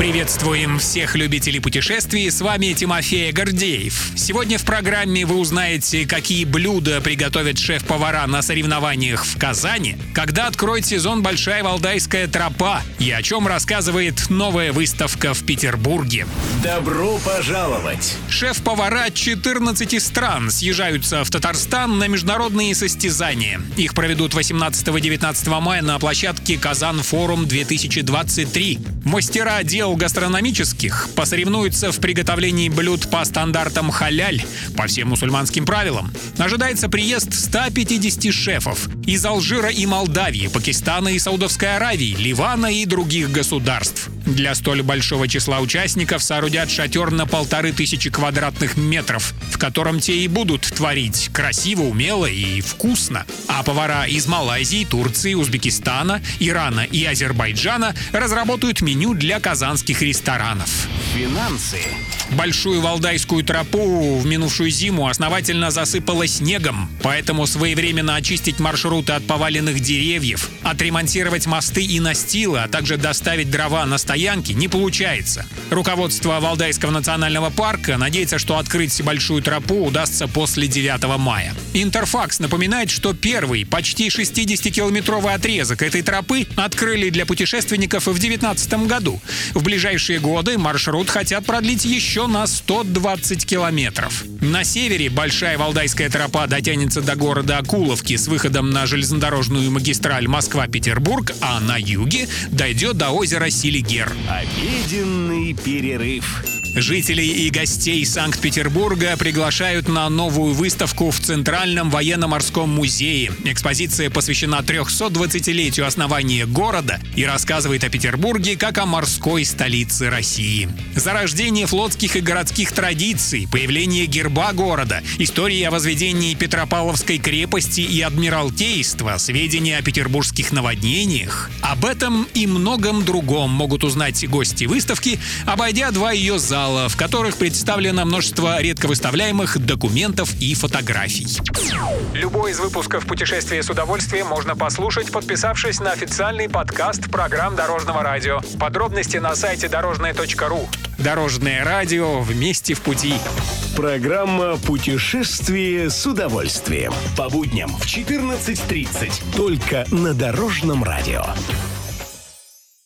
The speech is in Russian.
Приветствуем всех любителей путешествий, с вами Тимофей Гордеев. Сегодня в программе вы узнаете, какие блюда приготовят шеф-повара на соревнованиях в Казани, когда откроет сезон Большая Валдайская тропа и о чем рассказывает новая выставка в Петербурге. Добро пожаловать! Шеф-повара 14 стран съезжаются в Татарстан на международные состязания. Их проведут 18-19 мая на площадке Казан Форум 2023. Мастера дел дел гастрономических посоревнуются в приготовлении блюд по стандартам халяль, по всем мусульманским правилам. Ожидается приезд 150 шефов из Алжира и Молдавии, Пакистана и Саудовской Аравии, Ливана и других государств. Для столь большого числа участников соорудят шатер на полторы тысячи квадратных метров, в котором те и будут творить красиво, умело и вкусно. А повара из Малайзии, Турции, Узбекистана, Ирана и Азербайджана разработают меню для казанских ресторанов. Финансы. Большую Валдайскую тропу в минувшую зиму основательно засыпало снегом, поэтому своевременно очистить маршруты от поваленных деревьев, отремонтировать мосты и настилы, а также доставить дрова на стоянки не получается. Руководство Валдайского национального парка надеется, что открыть большую тропу удастся после 9 мая. Интерфакс напоминает, что первый, почти 60-километровый отрезок этой тропы открыли для путешественников в 2019 году. В ближайшие годы маршрут хотят продлить еще на 120 километров. На севере Большая Валдайская тропа дотянется до города Акуловки с выходом на железнодорожную магистраль Москва-Петербург, а на юге дойдет до озера Обеденный перерыв. Жителей и гостей Санкт-Петербурга приглашают на новую выставку в Центральном военно-морском музее. Экспозиция посвящена 320-летию основания города и рассказывает о Петербурге как о морской столице России. Зарождение флотских и городских традиций, появление герба города, история о возведении Петропавловской крепости и адмиралтейства, сведения о петербургских наводнениях. Об этом и многом другом могут узнать гости выставки, обойдя два ее зала зала, в которых представлено множество редко выставляемых документов и фотографий. Любой из выпусков «Путешествие с удовольствием» можно послушать, подписавшись на официальный подкаст программ Дорожного радио. Подробности на сайте дорожное.ру. Дорожное радио вместе в пути. Программа «Путешествие с удовольствием». По будням в 14.30. Только на Дорожном радио.